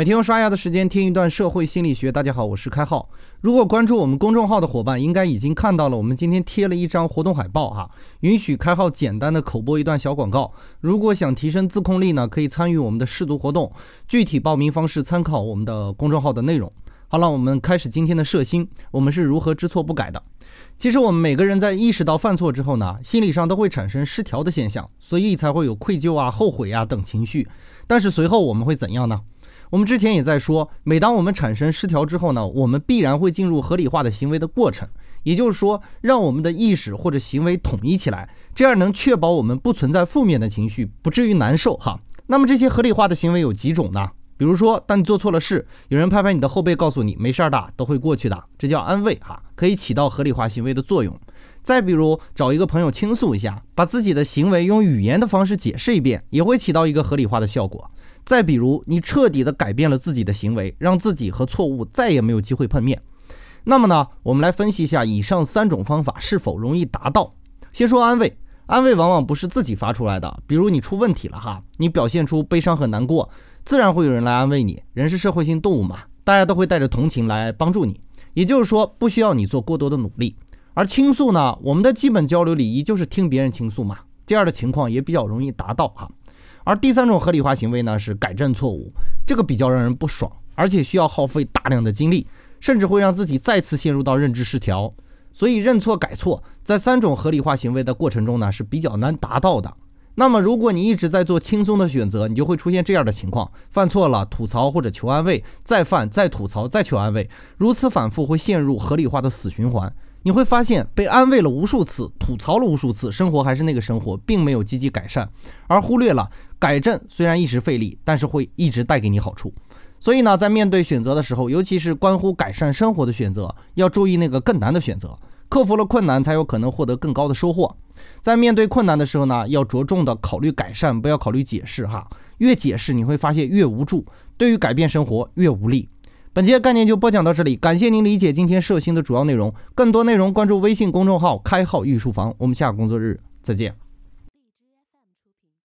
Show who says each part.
Speaker 1: 每天用刷牙的时间听一段社会心理学。大家好，我是开浩。如果关注我们公众号的伙伴，应该已经看到了，我们今天贴了一张活动海报哈，允许开浩简单的口播一段小广告。如果想提升自控力呢，可以参与我们的试读活动。具体报名方式参考我们的公众号的内容。好了，我们开始今天的摄心。我们是如何知错不改的？其实我们每个人在意识到犯错之后呢，心理上都会产生失调的现象，所以才会有愧疚啊、后悔啊等情绪。但是随后我们会怎样呢？我们之前也在说，每当我们产生失调之后呢，我们必然会进入合理化的行为的过程，也就是说，让我们的意识或者行为统一起来，这样能确保我们不存在负面的情绪，不至于难受哈。那么这些合理化的行为有几种呢？比如说，当你做错了事，有人拍拍你的后背，告诉你没事儿的，都会过去的，这叫安慰哈，可以起到合理化行为的作用。再比如，找一个朋友倾诉一下，把自己的行为用语言的方式解释一遍，也会起到一个合理化的效果。再比如，你彻底的改变了自己的行为，让自己和错误再也没有机会碰面。那么呢，我们来分析一下以上三种方法是否容易达到。先说安慰，安慰往往不是自己发出来的。比如你出问题了哈，你表现出悲伤和难过，自然会有人来安慰你。人是社会性动物嘛，大家都会带着同情来帮助你。也就是说，不需要你做过多的努力。而倾诉呢，我们的基本交流礼仪就是听别人倾诉嘛，这样的情况也比较容易达到哈。而第三种合理化行为呢，是改正错误，这个比较让人不爽，而且需要耗费大量的精力，甚至会让自己再次陷入到认知失调。所以认错改错，在三种合理化行为的过程中呢，是比较难达到的。那么如果你一直在做轻松的选择，你就会出现这样的情况：犯错了吐槽或者求安慰，再犯再吐槽再求安慰，如此反复会陷入合理化的死循环。你会发现，被安慰了无数次，吐槽了无数次，生活还是那个生活，并没有积极改善，而忽略了改正虽然一时费力，但是会一直带给你好处。所以呢，在面对选择的时候，尤其是关乎改善生活的选择，要注意那个更难的选择，克服了困难，才有可能获得更高的收获。在面对困难的时候呢，要着重的考虑改善，不要考虑解释哈，越解释你会发现越无助，对于改变生活越无力。本节概念就播讲到这里，感谢您理解今天摄星的主要内容。更多内容关注微信公众号“开号御书房”。我们下个工作日再见。